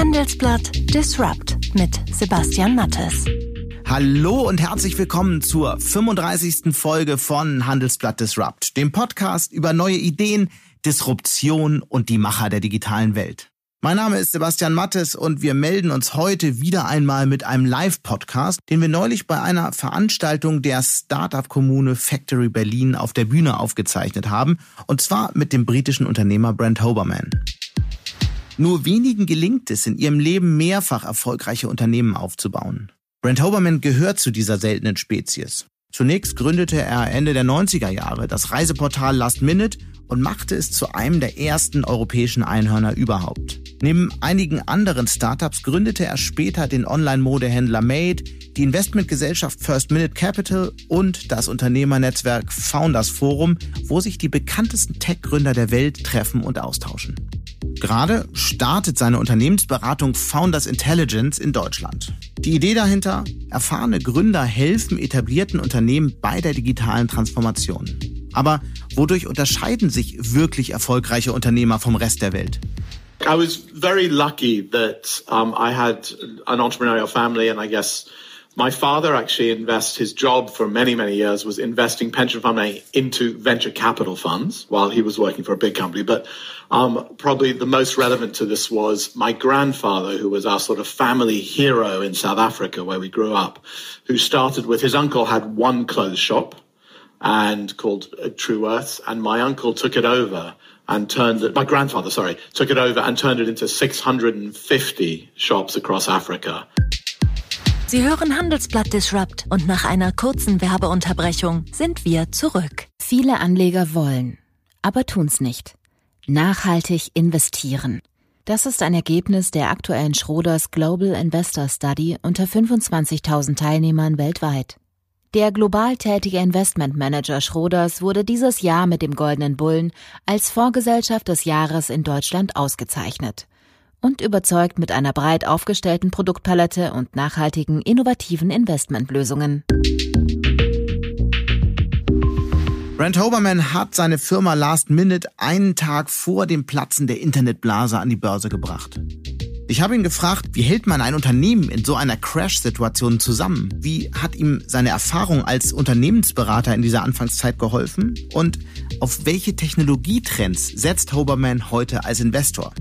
Handelsblatt Disrupt mit Sebastian Mattes. Hallo und herzlich willkommen zur 35. Folge von Handelsblatt Disrupt, dem Podcast über neue Ideen, Disruption und die Macher der digitalen Welt. Mein Name ist Sebastian Mattes und wir melden uns heute wieder einmal mit einem Live-Podcast, den wir neulich bei einer Veranstaltung der Startup-Kommune Factory Berlin auf der Bühne aufgezeichnet haben, und zwar mit dem britischen Unternehmer Brent Hoberman. Nur wenigen gelingt es in ihrem Leben mehrfach erfolgreiche Unternehmen aufzubauen. Brent Hoberman gehört zu dieser seltenen Spezies. Zunächst gründete er Ende der 90er Jahre das Reiseportal Last Minute und machte es zu einem der ersten europäischen Einhörner überhaupt. Neben einigen anderen Startups gründete er später den Online-Modehändler Made, die Investmentgesellschaft First Minute Capital und das Unternehmernetzwerk Founders Forum, wo sich die bekanntesten Tech-Gründer der Welt treffen und austauschen. Gerade startet seine Unternehmensberatung Founders Intelligence in Deutschland. Die Idee dahinter, erfahrene Gründer helfen etablierten Unternehmen bei der digitalen Transformation. Aber wodurch unterscheiden sich wirklich erfolgreiche Unternehmer vom Rest der Welt? I was very lucky that um, I had an entrepreneurial family and I guess My father actually invests his job for many, many years was investing pension fund money into venture capital funds while he was working for a big company. But um, probably the most relevant to this was my grandfather, who was our sort of family hero in South Africa, where we grew up, who started with his uncle had one clothes shop and called uh, True Earth, and my uncle took it over and turned it, my grandfather, sorry, took it over and turned it into 650 shops across Africa. Sie hören Handelsblatt Disrupt und nach einer kurzen Werbeunterbrechung sind wir zurück. Viele Anleger wollen, aber tun's nicht. Nachhaltig investieren. Das ist ein Ergebnis der aktuellen Schroders Global Investor Study unter 25.000 Teilnehmern weltweit. Der global tätige Investmentmanager Schroders wurde dieses Jahr mit dem Goldenen Bullen als Vorgesellschaft des Jahres in Deutschland ausgezeichnet und überzeugt mit einer breit aufgestellten Produktpalette und nachhaltigen, innovativen Investmentlösungen. Brent Hoberman hat seine Firma Last Minute einen Tag vor dem Platzen der Internetblase an die Börse gebracht. Ich habe ihn gefragt, wie hält man ein Unternehmen in so einer Crash-Situation zusammen? Wie hat ihm seine Erfahrung als Unternehmensberater in dieser Anfangszeit geholfen? Und auf welche Technologietrends setzt Hoberman heute als Investor?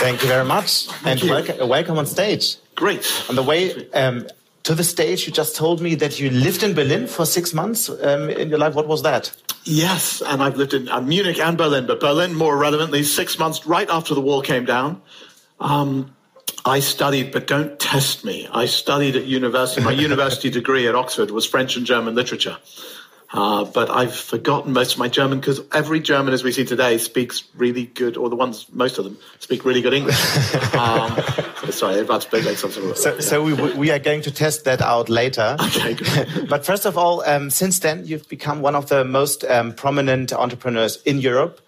Thank you very much, and welcome, welcome, on stage. Great. On the way um, to the stage, you just told me that you lived in Berlin for six months um, in your life. What was that? Yes, and I've lived in uh, Munich and Berlin, but Berlin more relevantly, six months right after the wall came down. Um, I studied, but don't test me. I studied at university. My university degree at Oxford was French and German literature. Uh, but I've forgotten most of my German because every German, as we see today, speaks really good, or the ones, most of them, speak really good English. um, sorry, about to make some sort of. So, so we, we are going to test that out later. Okay, but first of all, um, since then, you've become one of the most um, prominent entrepreneurs in Europe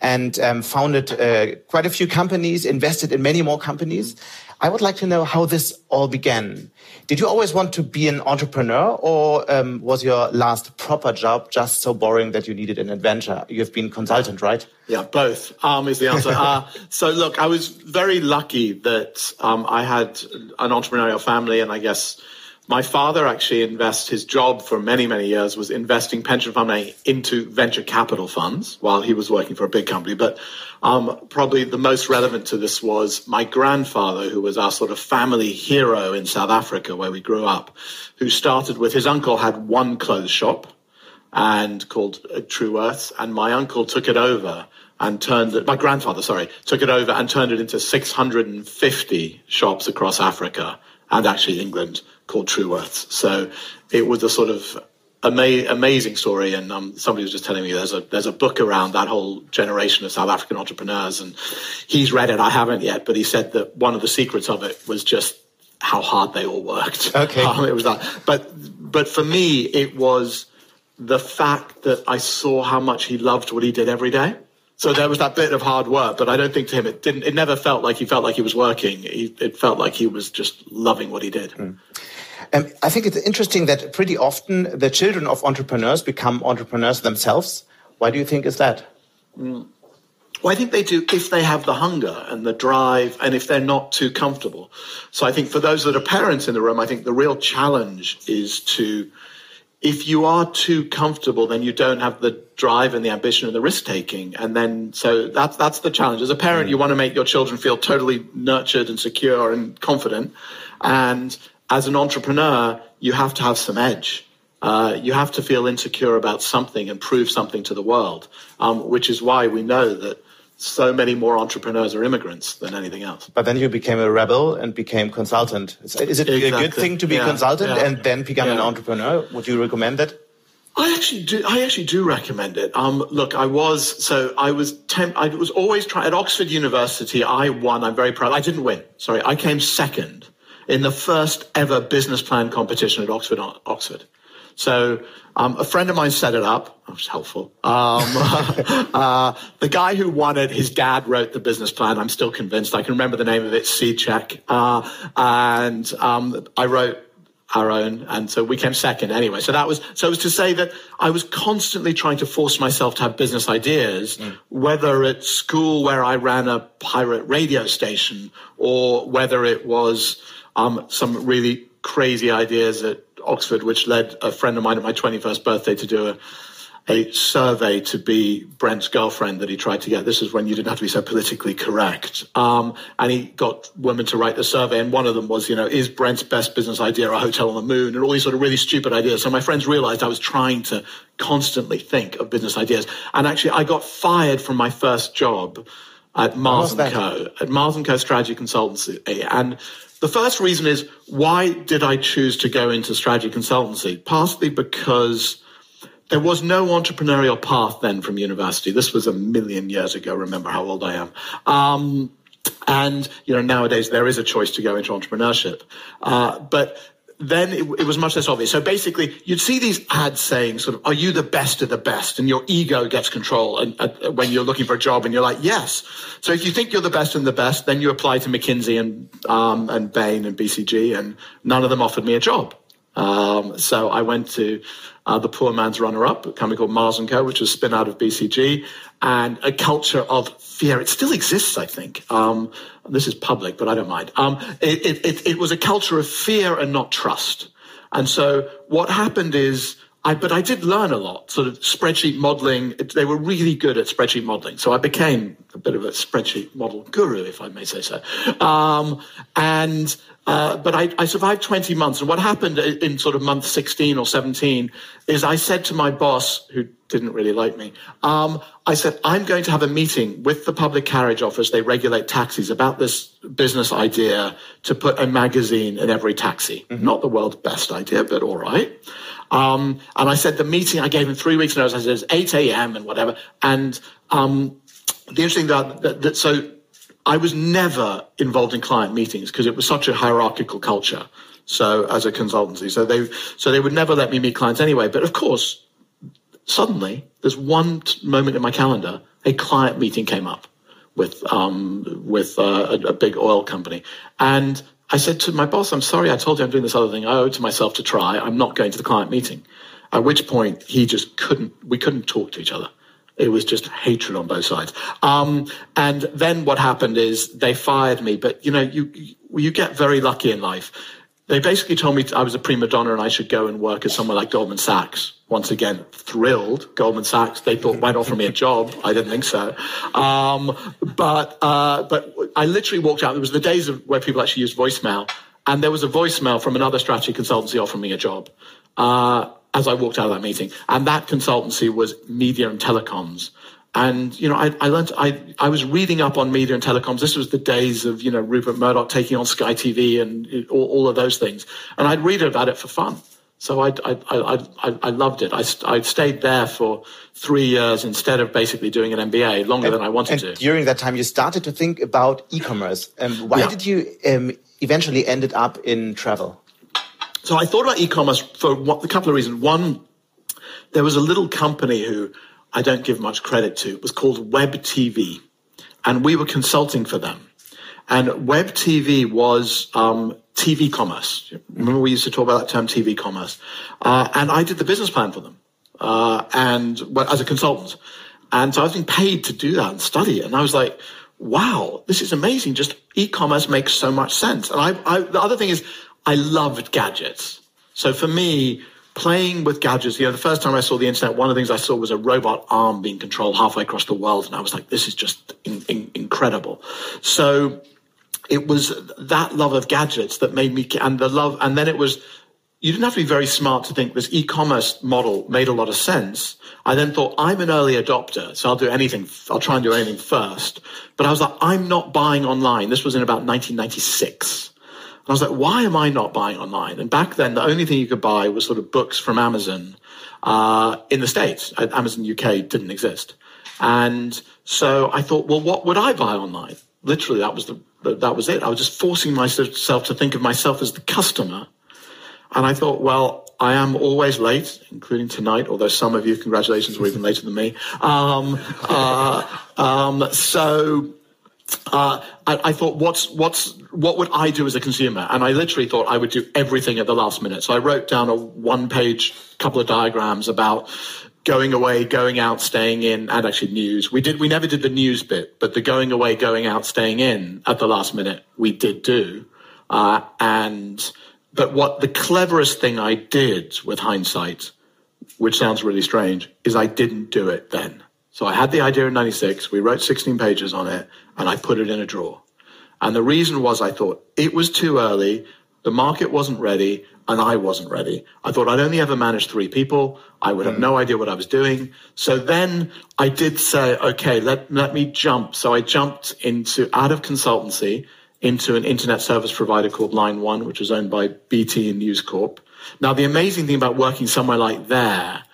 and um, founded uh, quite a few companies, invested in many more companies. I would like to know how this all began. Did you always want to be an entrepreneur, or um, was your last proper job just so boring that you needed an adventure? You've been consultant, right? Yeah, both um, is the answer. uh, so, look, I was very lucky that um, I had an entrepreneurial family, and I guess my father actually invests his job for many, many years was investing pension fund money into venture capital funds while he was working for a big company. But um, probably the most relevant to this was my grandfather, who was our sort of family hero in South Africa, where we grew up, who started with his uncle had one clothes shop and called uh, Truworths, and my uncle took it over and turned it, my grandfather, sorry, took it over and turned it into 650 shops across Africa and actually England called Truworths. So it was a sort of ama- amazing story. And um, somebody was just telling me there's a there's a book around that whole generation of South African entrepreneurs, and he's read it. I haven't yet, but he said that one of the secrets of it was just how hard they all worked. Okay, um, it was that. But but for me, it was the fact that I saw how much he loved what he did every day. So there was that bit of hard work, but I don't think to him it didn't. It never felt like he felt like he was working. He, it felt like he was just loving what he did. Mm. Um, I think it's interesting that pretty often the children of entrepreneurs become entrepreneurs themselves. Why do you think is that? Mm. Well, I think they do if they have the hunger and the drive and if they're not too comfortable. So I think for those that are parents in the room, I think the real challenge is to, if you are too comfortable, then you don't have the drive and the ambition and the risk taking. And then, so that's, that's the challenge. As a parent, you want to make your children feel totally nurtured and secure and confident. And as an entrepreneur, you have to have some edge. Uh, you have to feel insecure about something and prove something to the world, um, which is why we know that so many more entrepreneurs are immigrants than anything else. But then you became a rebel and became consultant. Is, is it exactly. a good thing to be yeah, consultant yeah. and then become yeah. an entrepreneur? Would you recommend that? I actually do. I actually do recommend it. Um, look, I was so I was temp, I was always trying at Oxford University. I won. I'm very proud. I didn't win. Sorry, I came second in the first ever business plan competition at Oxford. Oxford. So um, a friend of mine set it up. That was helpful. Um, uh, the guy who won it, his dad wrote the business plan. I'm still convinced. I can remember the name of it, Seed Check. Uh, and um, I wrote our own, and so we came second anyway. So that was so it was to say that I was constantly trying to force myself to have business ideas, mm. whether at school where I ran a pirate radio station, or whether it was um, some really crazy ideas at Oxford, which led a friend of mine at my 21st birthday to do a, a survey to be Brent's girlfriend that he tried to get. This is when you didn't have to be so politically correct. Um, and he got women to write the survey. And one of them was, you know, is Brent's best business idea a hotel on the moon? And all these sort of really stupid ideas. So my friends realized I was trying to constantly think of business ideas. And actually, I got fired from my first job at Mars & Co. At Mars & Co. Strategy Consultancy. And the first reason is why did I choose to go into strategy consultancy? Partly because there was no entrepreneurial path then from university. This was a million years ago. Remember how old I am. Um, and you know nowadays there is a choice to go into entrepreneurship, uh, but then it, it, was much less obvious. So basically, you'd see these ads saying, sort of, are you the best of the best? And your ego gets control and, uh, when you're looking for a job and you're like, yes. So if you think you're the best and the best, then you apply to McKinsey and, um, and Bain and BCG and none of them offered me a job. Um, so I went to uh, the poor man's runner-up, a company called Mars & Co., which was spin out of BCG, and a culture of fear. It still exists, I think. Um, this is public, but I don't mind. Um, it, it, it was a culture of fear and not trust. And so what happened is I, but I did learn a lot, sort of spreadsheet modeling. They were really good at spreadsheet modeling. So I became a bit of a spreadsheet model guru, if I may say so. Um, and, uh, but I, I, survived 20 months. And what happened in sort of month 16 or 17 is I said to my boss, who didn't really like me, um, I said, I'm going to have a meeting with the public carriage office. They regulate taxis about this business idea to put a magazine in every taxi. Mm-hmm. Not the world's best idea, but all right. Um, and I said the meeting, I gave him three weeks notice. I said it's 8 a.m. and whatever. And um, the interesting that, that, that so I was never involved in client meetings because it was such a hierarchical culture. So as a consultancy, so they so they would never let me meet clients anyway. But of course, suddenly there's one moment in my calendar, a client meeting came up with um, with uh, a, a big oil company, and I said to my boss, I'm sorry, I told you I'm doing this other thing. I owe it to myself to try. I'm not going to the client meeting. At which point he just couldn't, we couldn't talk to each other. It was just hatred on both sides. Um, and then what happened is they fired me. But you know, you, you get very lucky in life. They basically told me I was a prima donna and I should go and work at somewhere like Goldman Sachs. Once again, thrilled. Goldman Sachs. They thought might offer me a job. I didn't think so. Um, but uh, but I literally walked out. It was the days of where people actually used voicemail, and there was a voicemail from another strategy consultancy offering me a job. Uh, as I walked out of that meeting, and that consultancy was media and telecoms. And, you know, I, I learned, I, I was reading up on media and telecoms. This was the days of, you know, Rupert Murdoch taking on Sky TV and all, all of those things. And I'd read about it for fun. So I, I, I, I, loved it. I, I stayed there for three years instead of basically doing an MBA, longer and, than I wanted and to. During that time, you started to think about e-commerce. Um, why yeah. did you um, eventually ended up in travel? So I thought about e-commerce for a couple of reasons. One, there was a little company who I don't give much credit to. It was called Web TV, and we were consulting for them. And Web TV was um, TV commerce. Remember, we used to talk about that term, TV commerce. Uh, and I did the business plan for them, uh, and well, as a consultant. And so I was being paid to do that and study it. And I was like, wow, this is amazing. Just e-commerce makes so much sense. And I, I the other thing is I loved gadgets. So for me, playing with gadgets, you know, the first time I saw the internet, one of the things I saw was a robot arm being controlled halfway across the world. And I was like, this is just in, in, incredible. So it was that love of gadgets that made me, and the love, and then it was, you didn't have to be very smart to think this e-commerce model made a lot of sense. I then thought, I'm an early adopter, so I'll do anything, I'll try and do anything first. But I was like, I'm not buying online. This was in about 1996. And I was like, why am I not buying online? And back then, the only thing you could buy was sort of books from Amazon uh, in the States. Amazon UK didn't exist. And so I thought, well, what would I buy online? Literally, that was the that was it. I was just forcing myself to think of myself as the customer. And I thought, well, I am always late, including tonight, although some of you, congratulations, were even later than me. Um, uh, um, so uh, I, I, thought, what's what's what would I do as a consumer? And I literally thought I would do everything at the last minute. So I wrote down a one-page couple of diagrams about going away, going out, staying in, and actually news. We did we never did the news bit, but the going away, going out, staying in at the last minute we did do. Uh, and but what the cleverest thing I did with hindsight, which sounds really strange, is I didn't do it then. So I had the idea in 96. We wrote 16 pages on it and I put it in a drawer. And the reason was I thought it was too early. The market wasn't ready and I wasn't ready. I thought I'd only ever manage three people. I would have no hmm. idea what I was doing. So then I did say, okay, let, let me jump. So I jumped into out of consultancy into an internet service provider called Line One, which was owned by BT and News Corp. Now, the amazing thing about working somewhere like there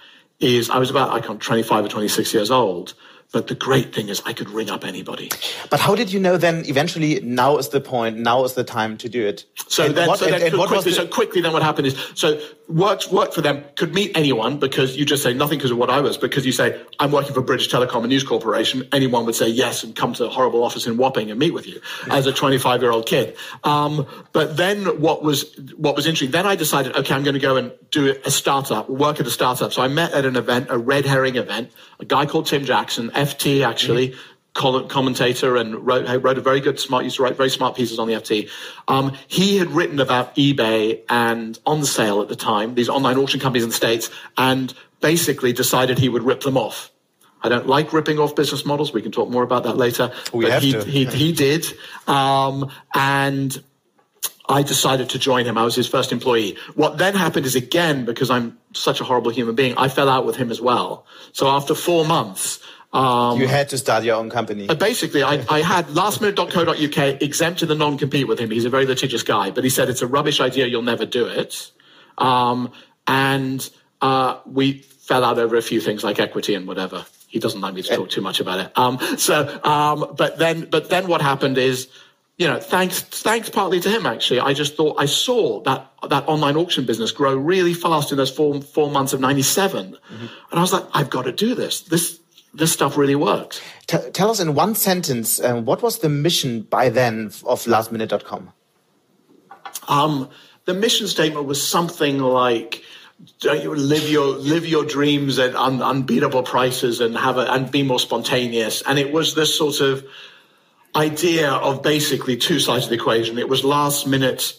is I was about, I can't, 25 or 26 years old. But the great thing is I could ring up anybody. But how did you know then eventually now is the point, now is the time to do it? So and then, what, so, then and, quickly, the... so quickly then what happened is, so worked, worked for them, could meet anyone because you just say nothing because of what I was, because you say, I'm working for British Telecom and News Corporation. Anyone would say yes and come to a horrible office in Wapping and meet with you as a 25 year old kid. Um, but then what was, what was interesting, then I decided, okay, I'm going to go and do a startup, work at a startup. So I met at an event, a red herring event, a guy called Tim Jackson, FT actually, mm-hmm commentator and wrote, wrote a very good smart used to write very smart pieces on the ft um, he had written about ebay and on sale at the time these online auction companies in the states and basically decided he would rip them off I don't like ripping off business models. We can talk more about that later. We but have he, to. he, he did. Um, and I decided to join him. I was his first employee. What then happened is again, because I'm such a horrible human being, I fell out with him as well. So after four months, um, you had to start your own company. Uh, basically, I, I had lastminute.co.uk exempted the non-compete with him. He's a very litigious guy, but he said it's a rubbish idea. You'll never do it. Um, and uh, we fell out over a few things like equity and whatever. He doesn't like me to talk too much about it. Um, so, um, but then, but then what happened is, you know, thanks, thanks partly to him, actually. I just thought I saw that, that online auction business grow really fast in those four, four months of 97. Mm-hmm. And I was like, I've got to do this. This, this stuff really works. T tell us in one sentence, um, what was the mission by then of lastminute.com? Um, the mission statement was something like, you live your live your dreams at un, unbeatable prices and have a, and be more spontaneous. And it was this sort of idea of basically two sides of the equation. It was last minute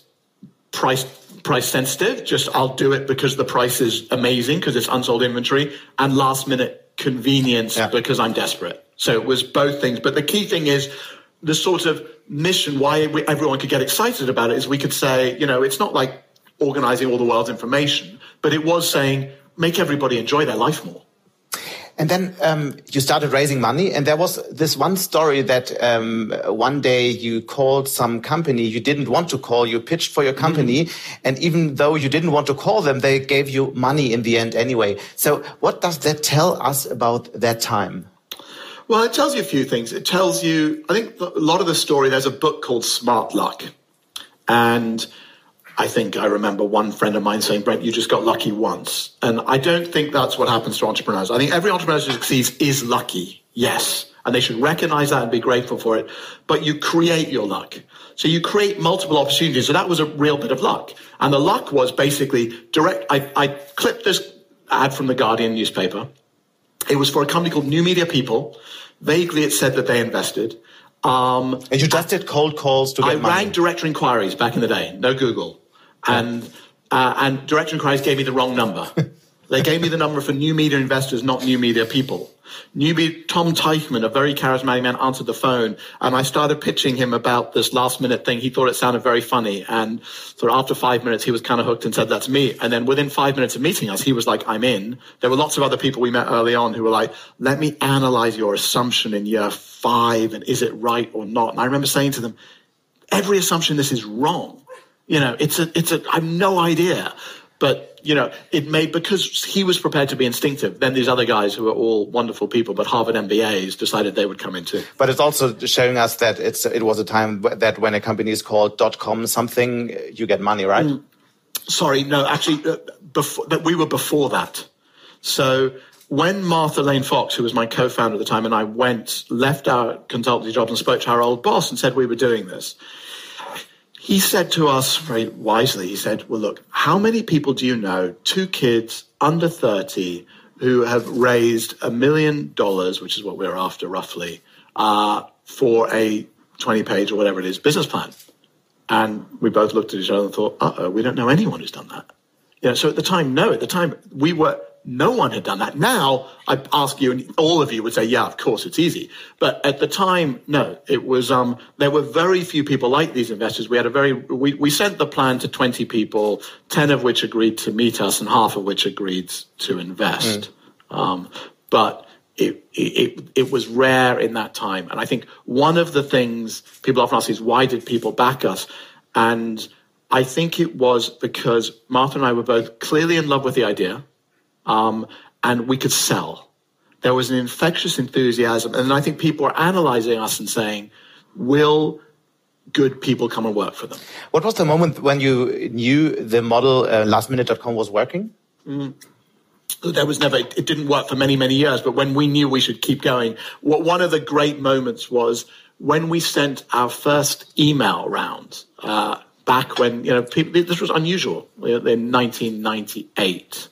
price price sensitive, just I'll do it because the price is amazing because it's unsold inventory, and last minute convenience yeah. because I'm desperate. So it was both things. But the key thing is the sort of mission why we, everyone could get excited about it is we could say, you know, it's not like organizing all the world's information, but it was saying make everybody enjoy their life more. And then um, you started raising money, and there was this one story that um, one day you called some company you didn't want to call. You pitched for your company, mm -hmm. and even though you didn't want to call them, they gave you money in the end anyway. So, what does that tell us about that time? Well, it tells you a few things. It tells you, I think, a lot of the story. There's a book called Smart Luck, and I think I remember one friend of mine saying, Brent, you just got lucky once. And I don't think that's what happens to entrepreneurs. I think every entrepreneur who succeeds is lucky. Yes. And they should recognize that and be grateful for it. But you create your luck. So you create multiple opportunities. So that was a real bit of luck. And the luck was basically direct. I, I clipped this ad from the Guardian newspaper It was for a company called New Media People. Vaguely, it said that they invested. Um, and you just did cold calls to get I money. rang director inquiries back in the day, no Google, and uh, and director inquiries gave me the wrong number. they gave me the number for new media investors, not new media people. Newbie Tom Teichman, a very charismatic man, answered the phone, and I started pitching him about this last minute thing. He thought it sounded very funny, and so after five minutes, he was kind of hooked and said, "That's me." And then within five minutes of meeting us, he was like, "I'm in." There were lots of other people we met early on who were like, "Let me analyze your assumption in year five, and is it right or not?" And I remember saying to them, "Every assumption this is wrong." You know, it's a, it's a, I have no idea. But, you know, it made, because he was prepared to be instinctive, then these other guys who are all wonderful people, but Harvard MBAs decided they would come in too. But it's also showing us that it's, it was a time that when a company is called dot com something, you get money, right? Mm. Sorry, no, actually, uh, before, that we were before that. So when Martha Lane Fox, who was my co-founder at the time, and I went, left our consultancy jobs and spoke to our old boss and said we were doing this, he said to us very wisely, he said, Well, look, how many people do you know, two kids under 30, who have raised a million dollars, which is what we're after roughly, uh, for a 20 page or whatever it is business plan? And we both looked at each other and thought, uh oh, we don't know anyone who's done that. Know, so at the time, no, at the time, we were no one had done that. Now I ask you, and all of you would say, "Yeah, of course, it's easy." But at the time, no, it was. Um, there were very few people like these investors. We had a very. We, we sent the plan to twenty people, ten of which agreed to meet us, and half of which agreed to invest. Mm. Um, but it, it it was rare in that time, and I think one of the things people often ask is, "Why did people back us?" And I think it was because Martha and I were both clearly in love with the idea um, and we could sell. There was an infectious enthusiasm, and I think people are analyzing us and saying, "Will good people come and work for them?" What was the moment when you knew the model uh, lastminute.com was working? Mm. There was never, it didn't work for many, many years, but when we knew we should keep going, what, one of the great moments was when we sent our first email round uh, back when, you know, people, this was unusual in 1998.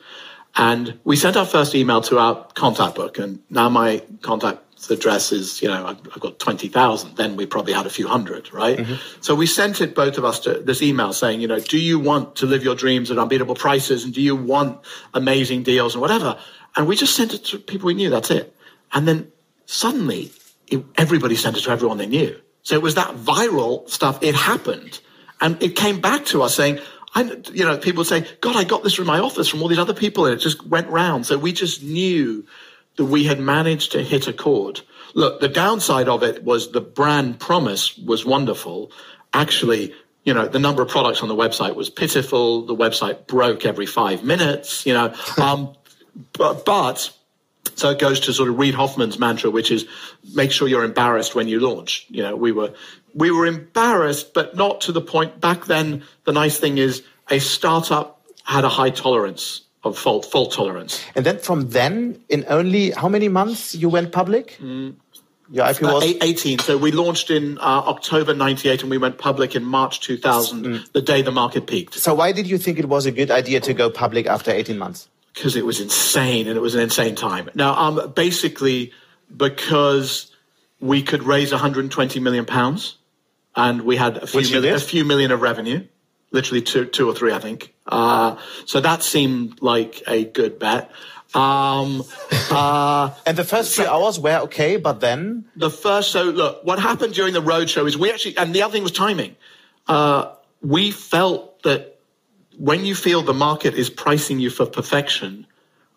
And we sent our first email to our contact book, and now my contact address is, you know, I've got 20,000. Then we probably had a few hundred, right? Mm-hmm. So we sent it, both of us, to this email saying, you know, do you want to live your dreams at unbeatable prices? And do you want amazing deals and whatever? And we just sent it to people we knew. That's it. And then suddenly it, everybody sent it to everyone they knew. So it was that viral stuff. It happened. And it came back to us saying, I, you know, people say, God, I got this from my office from all these other people and it just went round. So we just knew that we had managed to hit a chord. Look, the downside of it was the brand promise was wonderful. Actually, you know, the number of products on the website was pitiful. The website broke every five minutes, you know, um, but, but so it goes to sort of Reid Hoffman's mantra, which is make sure you're embarrassed when you launch. You know, we were we were embarrassed, but not to the point. Back then, the nice thing is a startup had a high tolerance of fault, fault tolerance. And then from then, in only how many months you went public? Mm. Your IPO was 18. So we launched in uh, October 98 and we went public in March 2000, mm. the day the market peaked. So why did you think it was a good idea to go public after 18 months? Because it was insane and it was an insane time. Now, um, basically because we could raise 120 million pounds and we had a few, million, a few million of revenue, literally two, two or three, I think. Uh, so that seemed like a good bet. Um, uh, and the first few hours were okay, but then the first. So look, what happened during the roadshow is we actually, and the other thing was timing. Uh, we felt that when you feel the market is pricing you for perfection,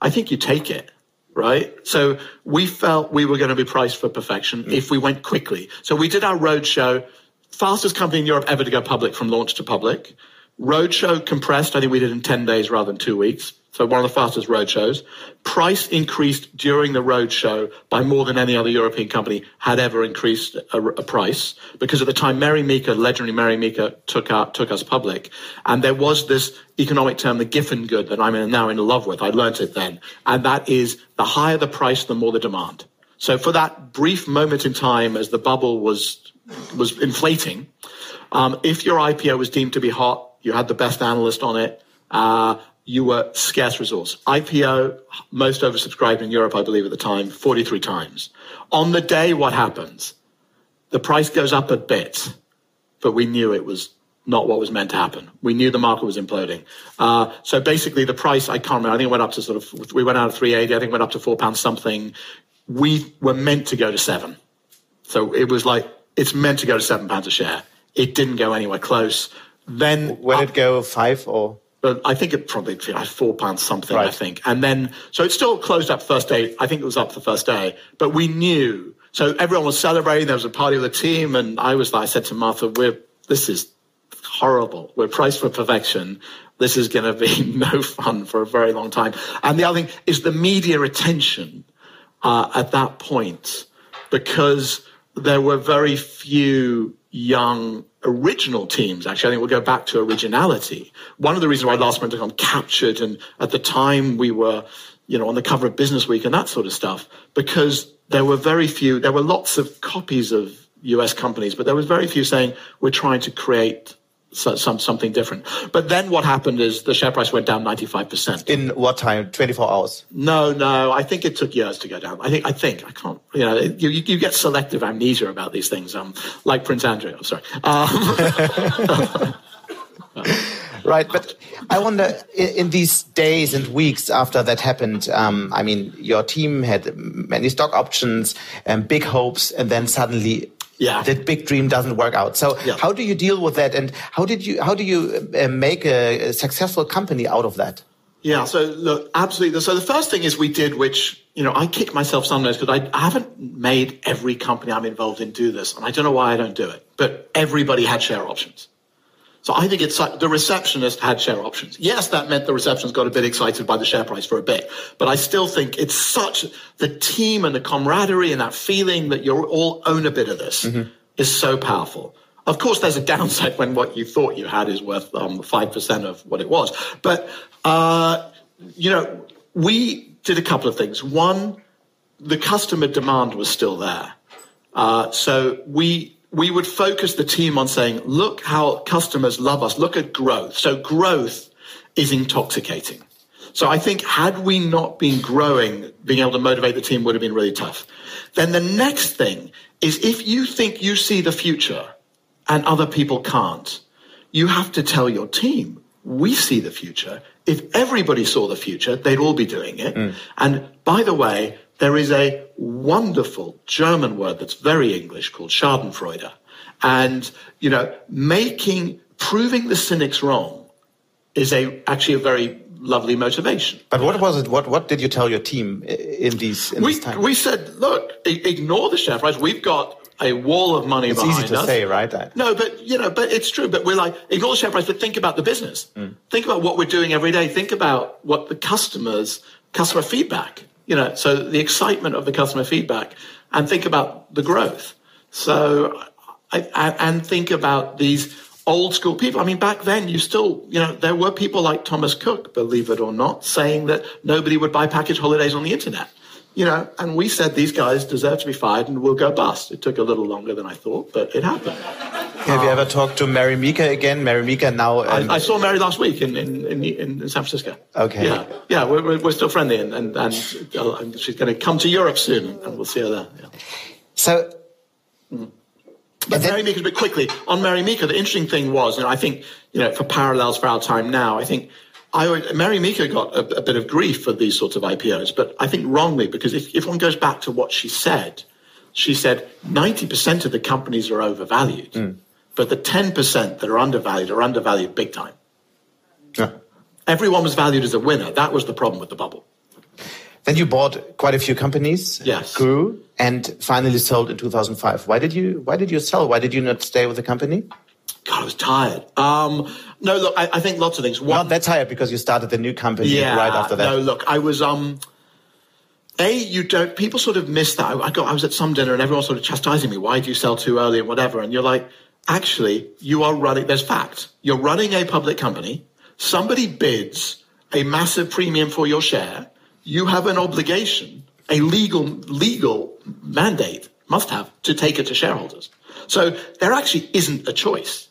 I think you take it right? So we felt we were going to be priced for perfection mm. if we went quickly. So we did our roadshow fastest company in Europe ever to go public from launch to public. Roadshow compressed, I think we did in 10 days rather than two weeks. So one of the fastest roadshows. Price increased during the roadshow by more than any other European company had ever increased a, a price because at the time Mary Meeker, legendary Mary Meeker, took out, took us public, and there was this economic term, the Giffen good, that I'm now in love with. I learned it then, and that is the higher the price, the more the demand. So for that brief moment in time, as the bubble was was inflating. Um, if your IPO was deemed to be hot, you had the best analyst on it. Uh, you were scarce resource. IPO, most oversubscribed in Europe, I believe at the time, 43 times. On the day, what happens? The price goes up a bit, but we knew it was not what was meant to happen. We knew the market was imploding. Uh, so basically, the price, I can't remember, I think it went up to sort of, we went out of 380, I think it went up to four pounds something. We were meant to go to seven. So it was like, it's meant to go to seven pounds a share. It didn't go anywhere close. Then. Where did it go? Five or? But I think it probably like four pounds something. Right. I think, and then so it still closed up first day. I think it was up the first day, but we knew. So everyone was celebrating. There was a party with the team, and I was. Like, I said to Martha, "We're this is horrible. We're priced for perfection. This is going to be no fun for a very long time." And the other thing is the media attention uh, at that point, because there were very few young original teams. Actually, I think we'll go back to originality. One of the reasons why Last Come captured, and at the time we were, you know, on the cover of Business Week and that sort of stuff, because there were very few. There were lots of copies of U.S. companies, but there was very few saying we're trying to create so, some something different. But then what happened is the share price went down 95%. In what time? 24 hours? No, no. I think it took years to go down. I think, I think, I can't, you know, you, you get selective amnesia about these things, um, like Prince Andrew. I'm sorry. Um, right. But I wonder in these days and weeks after that happened, um, I mean, your team had many stock options and big hopes, and then suddenly yeah. that big dream doesn't work out. So yeah. how do you deal with that, and how did you how do you uh, make a, a successful company out of that? Yeah. So look, absolutely. So the first thing is we did, which you know, I kick myself sometimes because I, I haven't made every company I'm involved in do this, and I don't know why I don't do it. But everybody had share options. So I think it's like the receptionist had share options. Yes, that meant the receptionist got a bit excited by the share price for a bit, but I still think it's such the team and the camaraderie and that feeling that you all own a bit of this mm-hmm. is so powerful. Of course, there's a downside when what you thought you had is worth um, five um, percent of what it was. But uh, you know, we did a couple of things. One, the customer demand was still there, uh, so we we would focus the team on saying, look how customers love us. Look at growth. So growth is intoxicating. So I think had we not been growing, being able to motivate the team would have been really tough. Then the next thing is if you think you see the future and other people can't, you have to tell your team, we see the future. If everybody saw the future, they'd all be doing it. Mm. And by the way, there is a wonderful German word that's very English called Schadenfreude. And, you know, making, proving the cynics wrong is a, actually a very lovely motivation. But what was it? What, what did you tell your team in these, in we, this time? We said, look, ignore the share price. We've got a wall of money it's behind easy to us. say, right? No, but you know, but it's true. But we're like, ignore the share price, but think about the business. Mm. Think about what we're doing every day. Think about what the customers, customer feedback you know, so the excitement of the customer feedback and think about the growth. So, I, and think about these old school people. I mean, back then you still, you know, there were people like Thomas Cook, believe it or not, saying that nobody would buy package holidays on the internet. You know, and we said these guys deserve to be fired and we'll go bust. It took a little longer than I thought, but it happened. Have you ever talked to Mary Meeker again? Mary Meeker now. Um, I, I, saw Mary last week in, in, in, in, San Francisco. Okay. Yeah, yeah, we're, we're still friendly, and, and, and she's going to come to Europe soon, and we'll see her there. Yeah. So. Mm. But Mary Meeker, but quickly on Mary Meeker, the interesting thing was, and I think you know, for parallels for our time now, I think I, Mary Meeker got a, a, bit of grief for these sorts of IPOs, but I think wrongly because if, if one goes back to what she said, she said 90% of the companies are overvalued. Mm. But the 10% that are undervalued are undervalued big time. Yeah. Everyone was valued as a winner. That was the problem with the bubble. Then you bought quite a few companies, yes. grew, and finally sold in 2005. Why did you Why did you sell? Why did you not stay with the company? God, I was tired. Um, no, look, I, I, think lots of things. One, not that tired because you started the new company yeah, right after that. No, look, I was. Um, a, you don't. People sort of miss that. I got. I was at some dinner and everyone sort of chastising me. Why do you sell too early and whatever? And you're like, actually, you are running, there's fact. You're running a public company. Somebody bids a massive premium for your share. You have an obligation, a legal, legal mandate, must have, to take it to shareholders. So there actually isn't a choice.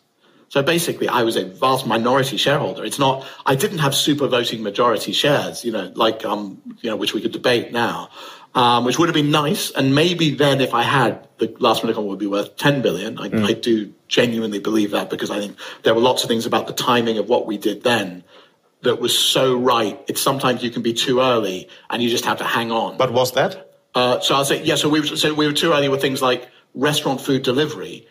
So basically, I was a vast minority shareholder. It's not, I didn't have super voting majority shares, you know, like, um, you know, which we could debate now, um, which would have been nice. And maybe then if I had, the lastminute.com would be worth 10 billion. I, mm. I do genuinely believe that because I think there were lots of things about the timing of what we did then that was so right. It's sometimes you can be too early and you just have to hang on. But was that? Uh, so I'll say, yeah, so we were, so we were too early with things like restaurant food delivery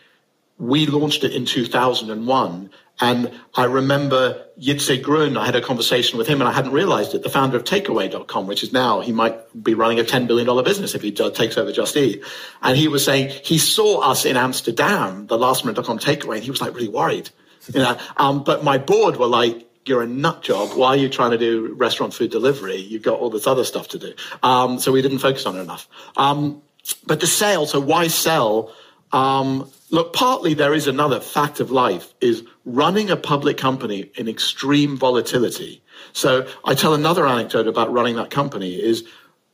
we launched it in 2001. And I remember Jitse Groen, I had a conversation with him and I hadn't realized it, the founder of takeaway.com, which is now, he might be running a $10 billion business if he takes over Just Eat. And he was saying he saw us in Amsterdam, the lastminute.com takeaway, and he was like really worried. You know, um, but my board were like, you're a nut job. Why are you trying to do restaurant food delivery? You've got all this other stuff to do. Um, so we didn't focus on it enough. Um, but the sale, so why sell? Um, look, partly there is another fact of life is running a public company in extreme volatility. So I tell another anecdote about running that company is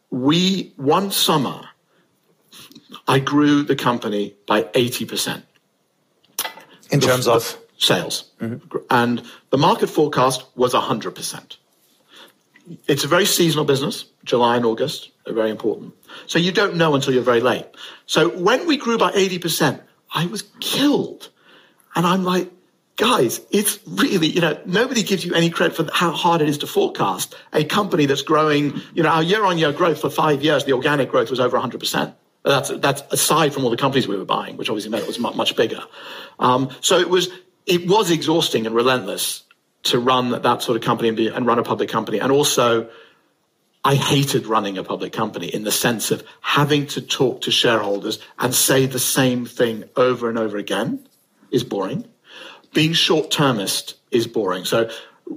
we, one summer, I grew the company by 80%. In terms of? Sales. Mm-hmm. And the market forecast was 100%. It's a very seasonal business, July and August are very important. So you don't know until you're very late. So when we grew by 80%, I was killed. And I'm like, guys, it's really, you know, nobody gives you any credit for how hard it is to forecast a company that's growing, you know, our year on year growth for five years, the organic growth was over 100%. That's, that's aside from all the companies we were buying, which obviously meant it was much, much bigger. Um, so it was, it was exhausting and relentless to run that sort of company and, be, and run a public company. And also, I hated running a public company in the sense of having to talk to shareholders and say the same thing over and over again is boring. Being short termist is boring. So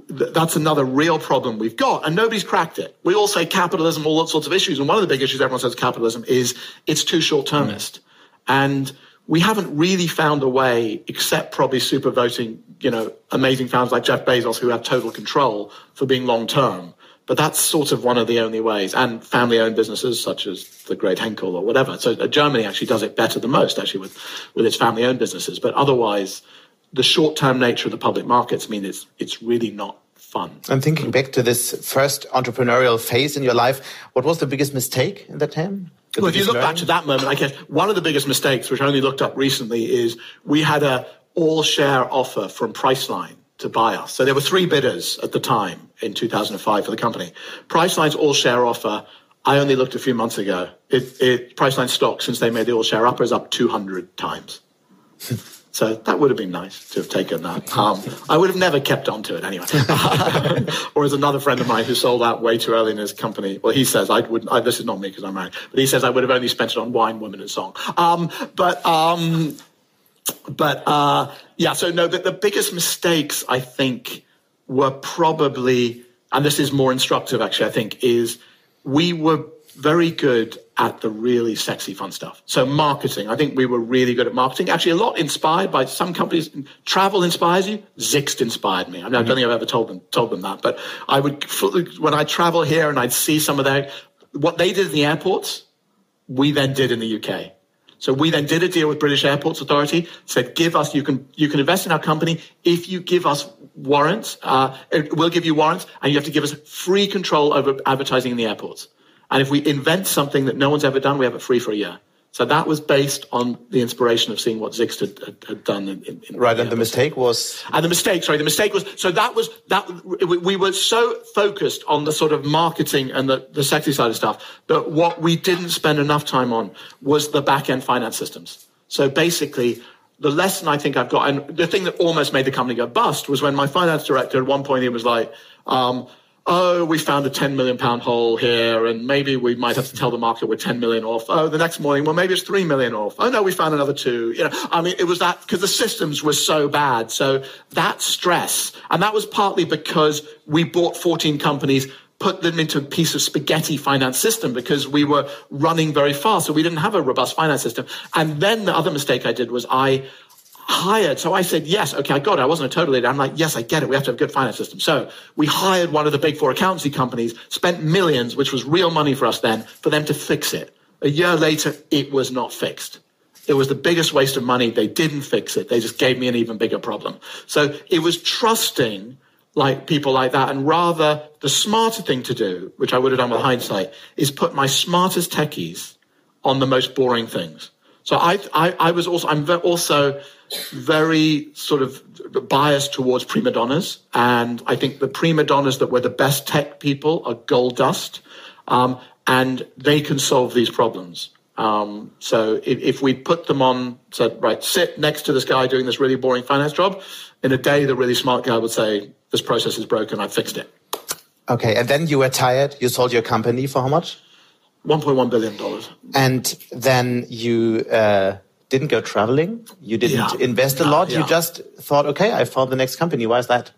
th- that's another real problem we've got, and nobody's cracked it. We all say capitalism, all sorts of issues, and one of the big issues everyone says capitalism is it's too short termist. And we haven't really found a way, except probably super voting, you know, amazing founders like Jeff Bezos who have total control for being long term. But that's sort of one of the only ways. And family owned businesses such as the Great Henkel or whatever. So uh, Germany actually does it better than most, actually, with, with its family owned businesses. But otherwise, the short term nature of the public markets mean it's, it's really not fun. I'm thinking back to this first entrepreneurial phase in your life. What was the biggest mistake in that time? Well, if you look back to that moment, I guess one of the biggest mistakes, which I only looked up recently, is we had a all share offer from Priceline to buy us. So there were three bidders at the time in 2005 for the company. Priceline's all share offer, I only looked a few months ago. It, it Priceline stock, since they made the all share offer, is up 200 times. So that would have been nice to have taken that. Um, I would have never kept on to it anyway. or as another friend of mine who sold out way too early in his company, well, he says I would. I, this is not me because I'm married, but he says I would have only spent it on wine, women, and song. Um, but um, but uh, yeah, so no, the, the biggest mistakes I think were probably, and this is more instructive actually, I think, is we were very good at the really sexy fun stuff. So marketing, I think we were really good at marketing. Actually, a lot inspired by some companies. Travel inspires you. Sixt inspired me. I, mean, I don't think I've ever told them told them that, but I would when I travel here and I'd see some of their what they did in the airports, we then did in the UK. So we then did a deal with British Airports Authority, said, give us, you can, you can invest in our company if you give us warrants, uh, we'll give you warrants and you have to give us free control over advertising in the airports. And if we invent something that no one's ever done, we have it free for a year. So that was based on the inspiration of seeing what Sixt had, had, had done. In, in, in right, and the mistake was. And the mistake, sorry, the mistake was so that was that we were so focused on the sort of marketing and the, the sexy side of stuff that what we didn't spend enough time on was the back end finance systems. So basically, the lesson I think I've got, and the thing that almost made the company go bust was when my finance director at one point he was like. Um, oh, we found a 10 million pound hole here, and maybe we might have to tell the market we're 10 million off. Oh, the next morning, well, maybe it's 3 million off. Oh, no, we found another two. You know, I mean, it was that because the systems were so bad. So that stress, and that was partly because we bought 14 companies put them into a piece of spaghetti finance system because we were running very fast. So we didn't have a robust finance system. And then the other mistake I did was I hired. So I said, yes, okay, I got it. I wasn't a total leader. I'm like, yes, I get it. We have to have a good finance system. So we hired one of the big four accountancy companies, spent millions, which was real money for us then, for them to fix it. A year later, it was not fixed. It was the biggest waste of money. They didn't fix it. They just gave me an even bigger problem. So it was trusting like people like that. And rather the smarter thing to do, which I would have done with hindsight, is put my smartest techies on the most boring things. So I, I, I was also, I'm also very sort of biased towards prima donnas. And I think the prima donnas that were the best tech people are gold dust. Um, and they can solve these problems. Um, so if, if we put them on, said, right, sit next to this guy doing this really boring finance job, in a day, the really smart guy would say, this process is broken, I fixed it. Okay, and then you were tired, you sold your company for how much? $1.1 billion. And then you uh, didn't go traveling, you didn't yeah. invest a lot, yeah. you just thought, okay, I found the next company. Why is that?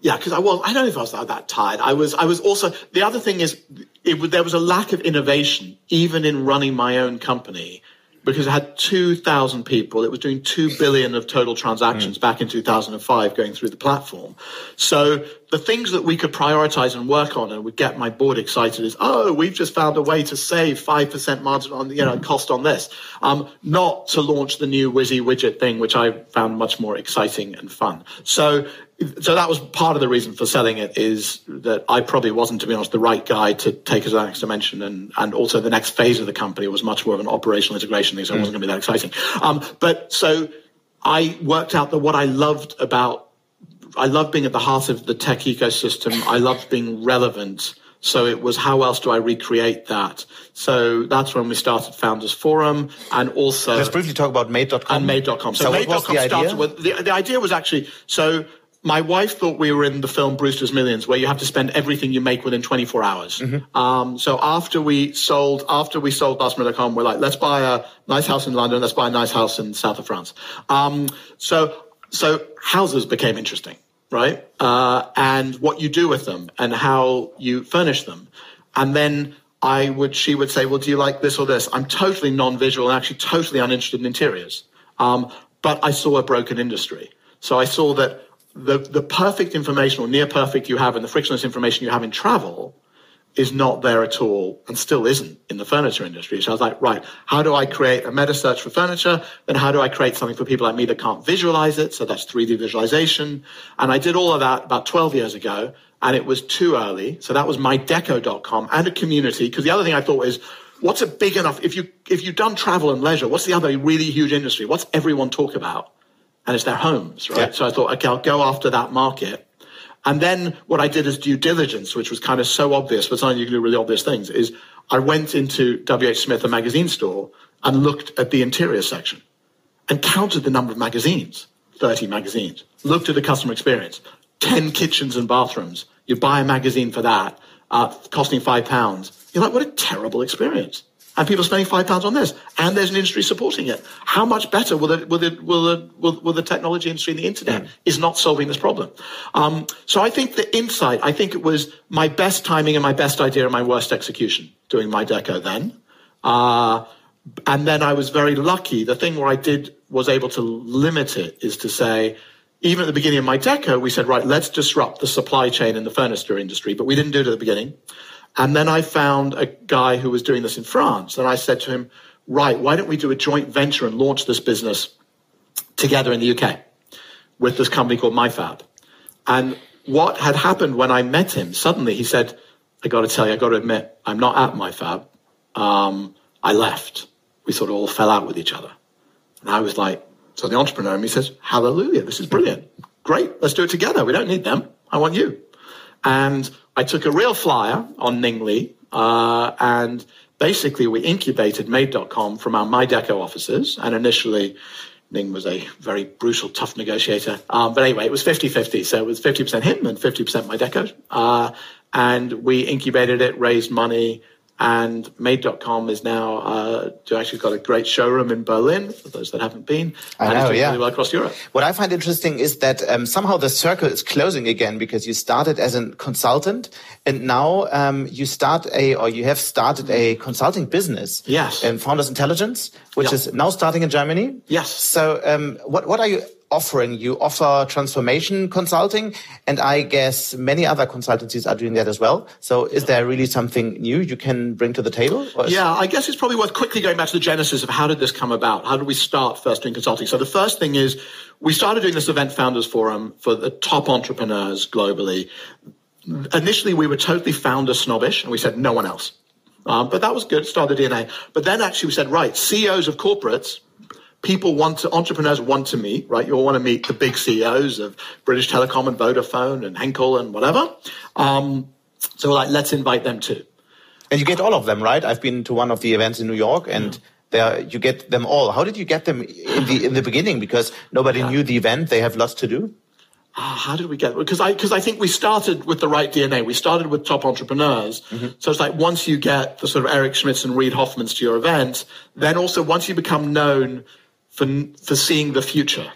Yeah, because I was, I don't know if I was that tired. I was, I was also, the other thing is, it, there was a lack of innovation, even in running my own company because I had 2,000 people. It was doing 2 billion of total transactions mm. back in 2005 going through the platform. So the things that we could prioritize and work on and would get my board excited is, oh, we've just found a way to save 5% margin on, you know, cost on this. Um, not to launch the new Wizzy widget thing, which I found much more exciting and fun. So so that was part of the reason for selling it is that I probably wasn't, to be honest, the right guy to take us to the next dimension. And, and also the next phase of the company was much more of an operational integration thing. So mm. it wasn't going to be that exciting. Um, but so I worked out that what I loved about, I love being at the heart of the tech ecosystem. I love being relevant. So it was how else do I recreate that? So that's when we started Founders Forum and also. Let's briefly talk about Made.com. And Made.com. So, so Made.com started with, the, the idea was actually, so my wife thought we were in the film Brewster's Millions, where you have to spend everything you make within 24 hours. Mm-hmm. Um, so after we sold, after we sold lastminute.com, we're like, let's buy a nice house in London, let's buy a nice house in south of France. Um, so, so houses became interesting, right? Uh, and what you do with them and how you furnish them. And then I would, she would say, well, do you like this or this? I'm totally non-visual and actually totally uninterested in interiors. Um, but I saw a broken industry. So I saw that the, the perfect information or near perfect you have and the frictionless information you have in travel is not there at all and still isn't in the furniture industry. So I was like, right, how do I create a meta search for furniture? Then how do I create something for people like me that can't visualize it? So that's 3D visualization. And I did all of that about 12 years ago and it was too early. So that was mydeco.com and a community. Cause the other thing I thought is, what's a big enough, if you, if you've done travel and leisure, what's the other really huge industry? What's everyone talk about? and it's their homes, right? Yeah. So I thought, okay, I'll go after that market. And then what I did as due diligence, which was kind of so obvious, but sometimes you can do really obvious things, is I went into WH Smith, a magazine store, and looked at the interior section and counted the number of magazines, 30 magazines, looked at the customer experience, 10 kitchens and bathrooms. You buy a magazine for that, uh, costing five pounds. You're like, what a terrible experience and people are spending five pounds on this, and there's an industry supporting it. How much better will the will the will the, will, will the technology industry and the internet mm. is not solving this problem? Um, so I think the insight, I think it was my best timing and my best idea and my worst execution doing MyDeco then. Uh, and then I was very lucky. The thing where I did was able to limit it is to say, even at the beginning of MyDeco, we said, right, let's disrupt the supply chain in the furniture industry, but we didn't do it at the beginning. And then I found a guy who was doing this in France. And I said to him, right, why don't we do a joint venture and launch this business together in the UK with this company called MyFab? And what had happened when I met him, suddenly he said, I got to tell you, I got to admit, I'm not at MyFab. Um, I left. We sort of all fell out with each other. And I was like, so the entrepreneur, and he says, hallelujah, this is brilliant. Great, let's do it together. We don't need them. I want you. And I took a real flyer on Ning Li, uh, and basically we incubated Made.com from our MyDeco offices. And initially, Ning was a very brutal, tough negotiator. Um, but anyway, it was 50 50. So it was 50% him and 50% MyDeco. Uh, and we incubated it, raised money, and Made.com is now uh, actually got a great showroom in Berlin for those that haven't been. I know, yeah. Really well across Europe. What I find interesting is that um, somehow the circle is closing again because you started as a consultant and now um, you start a or you have started a consulting business. Yes. Um, Founders Intelligence, which is now starting in Germany. Yes. So um, what what are you offering? You offer transformation consulting, and I guess many other consultancies are doing that as well. So, is there really something new you can bring to the table? Yeah, I guess it's probably worth quickly going back to the genesis of how did this come about? How did we start first doing consulting? So, the first thing is we started doing this event founders forum for the top entrepreneurs globally. Initially, we were totally founder snobbish, and we said no one else. Um, but that was good, started DNA. But then actually we said, right, CEOs of corporates, people want to, entrepreneurs want to meet, right? You all want to meet the big CEOs of British Telecom and Vodafone and Henkel and whatever. Um, so like, let's invite them too. And you get all of them, right? I've been to one of the events in New York and there you get them all. How did you get them in the, in the beginning? Because nobody yeah. knew the event. They have lots to do oh, how did we get? Because I because I think we started with the right DNA. We started with top entrepreneurs. Mm-hmm. So it's like once you get the sort of Eric Schmidts and Reid Hoffmans to your event, then also once you become known for for seeing the future.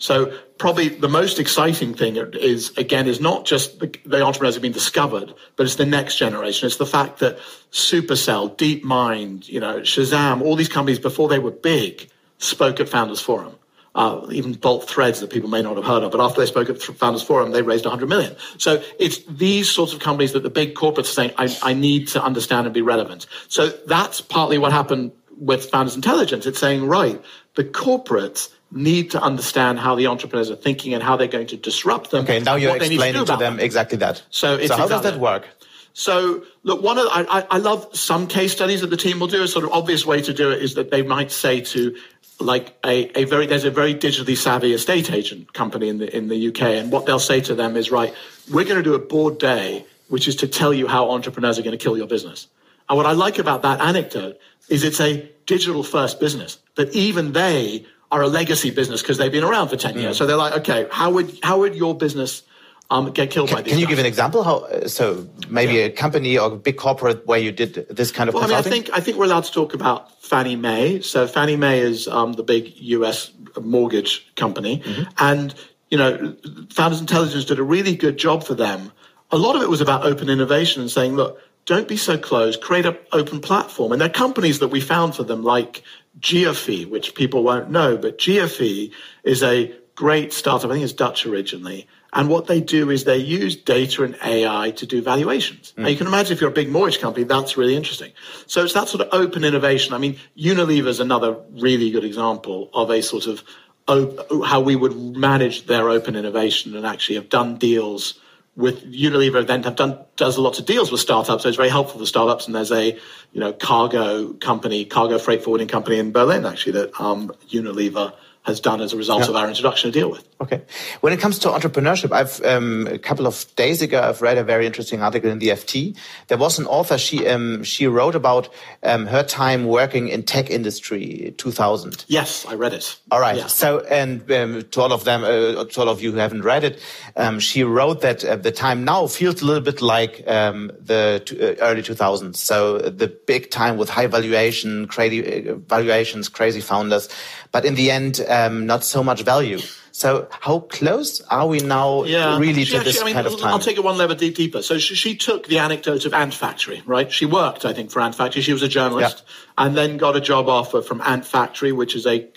So probably the most exciting thing is again is not just the, the entrepreneurs have been discovered, but it's the next generation. It's the fact that Supercell, DeepMind, you know, Shazam, all these companies before they were big spoke at Founders Forum uh, even Bolt Threads that people may not have heard of. But after they spoke at Founders Forum, they raised 100 million. So it's these sorts of companies that the big corporates are saying, I, I need to understand and be relevant. So that's partly what happened with Founders Intelligence. It's saying, right, the corporates need to understand how the entrepreneurs are thinking and how they're going to disrupt them. Okay, now you're explaining to, to them, exactly that. So, so how does that work? So look, one of the, I, I love some case studies that the team will do. A sort of obvious way to do it is that they might say to like a, a very there's a very digitally savvy estate agent company in the in the UK, and what they'll say to them is, right, we're going to do a board day, which is to tell you how entrepreneurs are going to kill your business. And what I like about that anecdote is it's a digital first business that even they are a legacy business because they've been around for 10 years. So they're like, okay, how would how would your business um, get killed by these. Can you guys. give an example? How so? Maybe yeah. a company or a big corporate where you did this kind of. Well, consulting? I mean, I think I think we're allowed to talk about Fannie Mae. So Fannie Mae is um, the big U.S. mortgage company, mm-hmm. and you know, Founders Intelligence did a really good job for them. A lot of it was about open innovation and saying, look, don't be so closed. Create an open platform. And there are companies that we found for them, like Geophy, which people won't know, but Geophy is a great startup. I think it's Dutch originally and what they do is they use data and AI to do valuations. Mm. Now you can imagine if you're a big mortgage company, that's really interesting. So it's that sort of open innovation. I mean, Unilever is another really good example of a sort of op- how we would manage their open innovation and actually have done deals with Unilever then have done does lots of deals with startups, so it's very helpful for startups. And there's a you know cargo company, cargo freight forwarding company in Berlin actually that um, Unilever has done as a result yeah. of our introduction to deal with. Okay. When it comes to entrepreneurship, I've um, a couple of days ago I've read a very interesting article in the FT. There was an author she um, she wrote about um, her time working in tech industry 2000. Yes, I read it. All right. Yeah. So and um, to all of them, uh, to all of you who haven't read it, um, she wrote that uh, the time now feels a little bit like um, the uh, early 2000s. So the big time with high valuation, crazy uh, valuations, crazy founders but in the end, um, not so much value. So how close are we now yeah. really she to actually, this I mean, kind of time? I'll take it one level deep, deeper. So she, she, took the anecdote of Antfactory, right? She worked, I think, for Antfactory. She was a journalist yeah. and then got a job offer from Antfactory, which is a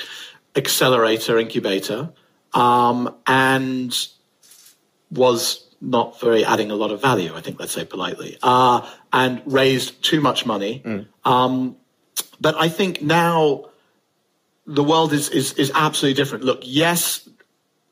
accelerator incubator, um, and was not very adding a lot of value, I think, let's say politely, uh, and raised too much money. Mm. Um, but I think now the world is, is, is absolutely different. Look, yes,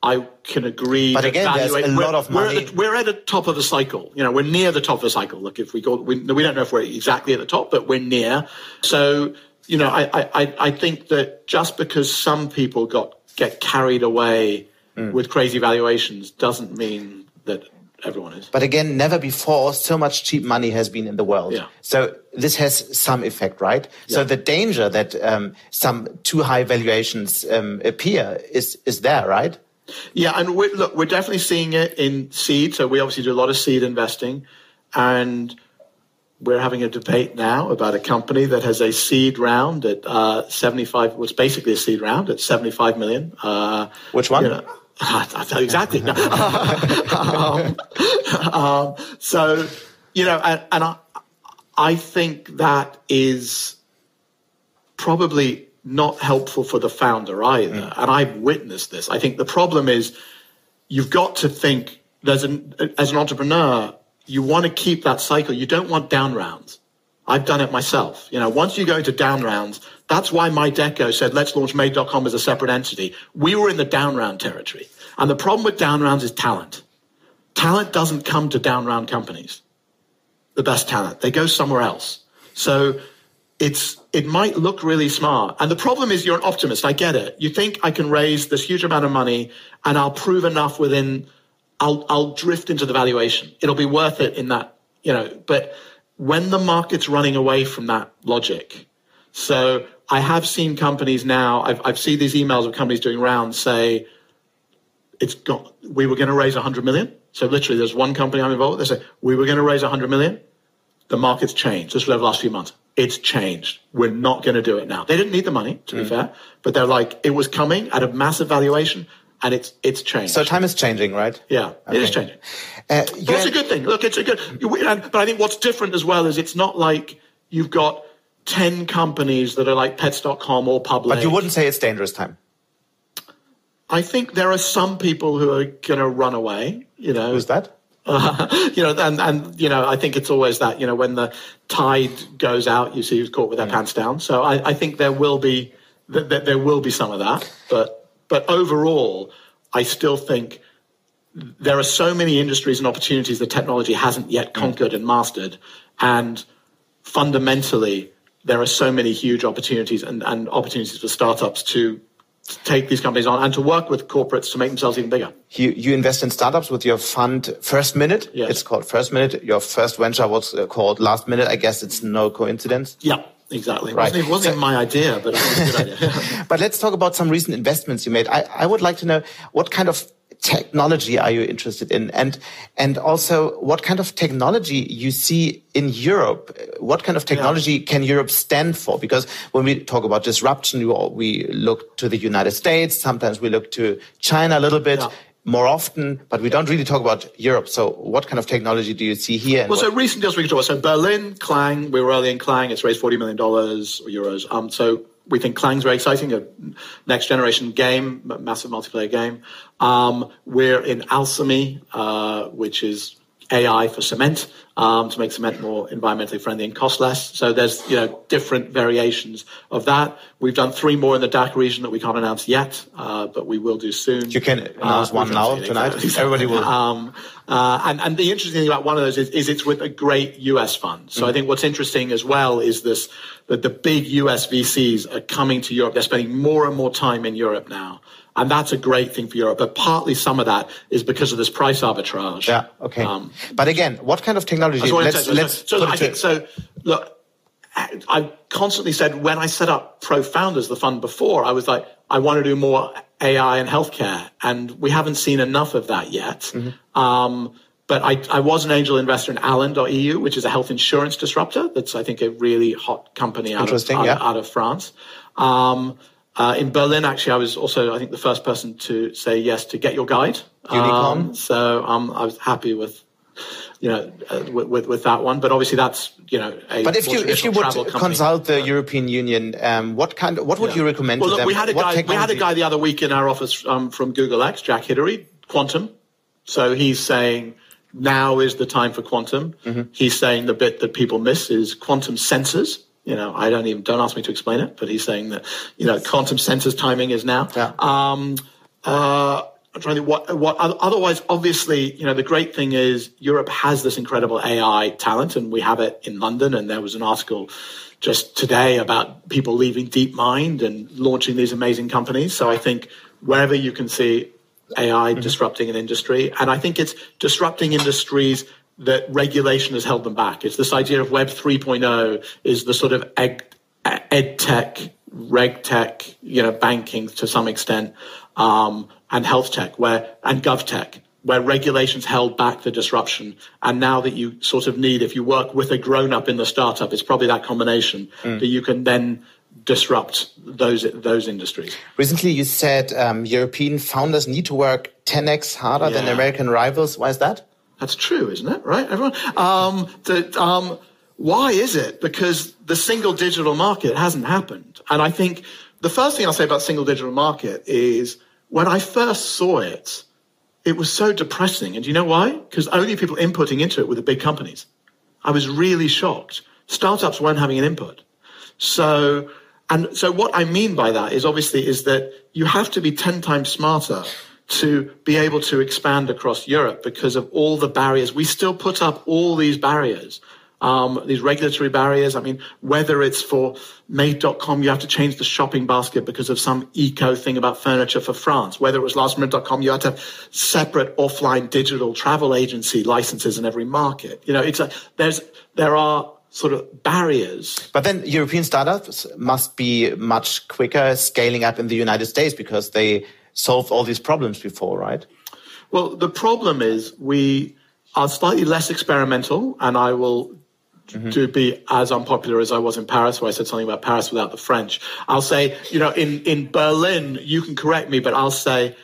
I can agree. But again, there's a lot of money. We're at, the, we're at the top of the cycle. You know, we're near the top of the cycle. Look, if we go, we, we don't know if we're exactly at the top, but we're near. So, you know, I, I, I think that just because some people got get carried away mm. with crazy valuations doesn't mean that everyone is. But again, never before so much cheap money has been in the world. Yeah. So this has some effect, right? Yeah. So the danger that um, some too high valuations um, appear is is there, right? Yeah, and we're, look, we're definitely seeing it in seed. So we obviously do a lot of seed investing, and we're having a debate now about a company that has a seed round at uh, 75, was basically a seed round at 75 million. Uh, Which one? You know, I'll tell you exactly. um, um, so, you know, and, and I, I think that is probably not helpful for the founder either. Mm. And I've witnessed this. I think the problem is you've got to think there's an, as an entrepreneur, you want to keep that cycle. You don't want down rounds. I've done it myself. You know, once you go into down rounds, that's why MyDeco said, let's launch Made.com as a separate entity. We were in the down round territory. And the problem with down rounds is talent. Talent doesn't come to down round companies. The best talent. They go somewhere else. So it's it might look really smart. And the problem is you're an optimist. I get it. You think I can raise this huge amount of money and I'll prove enough within I'll I'll drift into the valuation. It'll be worth it in that, you know, but when the market's running away from that logic. So I have seen companies now, I've I've seen these emails of companies doing rounds say it's got we were going to raise 100 million. So literally there's one company I'm involved with, they say we were going to raise 100 million. The market's changed just over the last few months it's changed. We're not going to do it now. They didn't need the money, to mm. be fair, but they're like, it was coming at a massive valuation and it's it's changed. So time is changing, right? Yeah, okay. it is changing. Uh, That's a good thing. Look, it's a good. But I think what's different as well is it's not like you've got ten companies that are like Pets.com or public. But you wouldn't say it's dangerous time. I think there are some people who are going to run away. You know, who's that? Uh, you know, and, and, you know, I think it's always that, you know, when the tide goes out, you see who's caught with their mm. pants down. So I, I think there will be, th- th- there will be some of that. But, but overall, I still think there are so many industries and opportunities that technology hasn't yet mm. conquered and mastered. And fundamentally, there are so many huge opportunities and, and opportunities for startups to take these companies on and to work with corporates to make themselves even bigger. You, you invest in startups with your fund First Minute. Yes. It's called First Minute. Your first venture was uh, called Last Minute. I guess it's no coincidence. Yeah. Exactly. Right. It wasn't, it wasn't so, my idea, but it was a good idea. but let's talk about some recent investments you made. I, I would like to know what kind of technology are you interested in? And, and also what kind of technology you see in Europe? What kind of technology yeah. can Europe stand for? Because when we talk about disruption, we look to the United States. Sometimes we look to China a little bit. Yeah more often, but we don't really talk about Europe. So what kind of technology do you see here? Well, so recent deals we can talk about. So Berlin, Klang, we were early in Klang. It's raised $40 million or euros. Um, so we think Klang's very exciting, a next generation game, massive multiplayer game. Um, we're in Alcemy, uh, which is AI for cement um, to make cement more environmentally friendly and cost less. So there's you know different variations of that. We've done three more in the DACH region that we can't announce yet, uh, but we will do soon. You can announce uh, one now tonight. Everybody will. Um, uh, and, and the interesting thing about one of those is, is it's with a great US fund. So mm. I think what's interesting as well is this that the big US VCs are coming to Europe. They're spending more and more time in Europe now. And that's a great thing for Europe. But partly some of that is because of this price arbitrage. Yeah, okay. Um, but again, what kind of technology? Let's, let's so, so I think, so look, I constantly said when I set up Pro Founders, the fund before, I was like, I want to do more AI and healthcare. And we haven't seen enough of that yet. Mm-hmm. Um, but I, I, was an angel investor in Alan.eu, which is a health insurance disruptor. That's, I think, a really hot company out, of, yeah. out, of France. Um, uh, in Berlin, actually, I was also, I think, the first person to say yes to GetYourGuide. Um, so um, I was happy with, you know, uh, with, with, with that one. But obviously, that's you know. but if you if you would consult the European Union, um, what kind of, what would yeah. you recommend well, to look, them? We had a guy. We had a guy the other week in our office um, from Google X, Jack Hidary, quantum. So he's saying now is the time for quantum. Mm-hmm. He's saying the bit that people miss is quantum sensors. You know, I don't even don't ask me to explain it, but he's saying that you know quantum sensors timing is now. Yeah. Um, uh, I'm trying to think what what otherwise obviously you know the great thing is Europe has this incredible AI talent and we have it in London and there was an article just today about people leaving DeepMind and launching these amazing companies. So I think wherever you can see AI mm-hmm. disrupting an industry. And I think it's disrupting industries that regulation has held them back. It's this idea of Web 3.0 is the sort of ed, ed tech, reg tech, you know, banking to some extent, um, and health tech, where and gov tech, where regulations held back the disruption. And now that you sort of need, if you work with a grown up in the startup, it's probably that combination mm. that you can then disrupt those those industries. Recently, you said um, European founders need to work 10x harder yeah. than American rivals. Why is that? That's true, isn't it? Right, everyone. Um, um, why is it? Because the single digital market hasn't happened, and I think the first thing I'll say about single digital market is when I first saw it, it was so depressing. And do you know why? Because only people inputting into it were the big companies. I was really shocked. Startups weren't having an input. So, and so what I mean by that is obviously is that you have to be 10 times smarter to be able to expand across Europe because of all the barriers. We still put up all these barriers um, these regulatory barriers. I mean, whether it's for made.com, you have to change the shopping basket because of some eco thing about furniture for France. Whether it was lastminute.com, you had to have separate offline digital travel agency licenses in every market. You know, it's a, there's, there are sort of barriers. But then European startups must be much quicker scaling up in the United States because they solved all these problems before, right? Well, the problem is we are slightly less experimental, and I will mm-hmm. to be as unpopular as I was in Paris, where I said something about Paris without the French. I'll say, you know, in, in Berlin, you can correct me, but I'll say,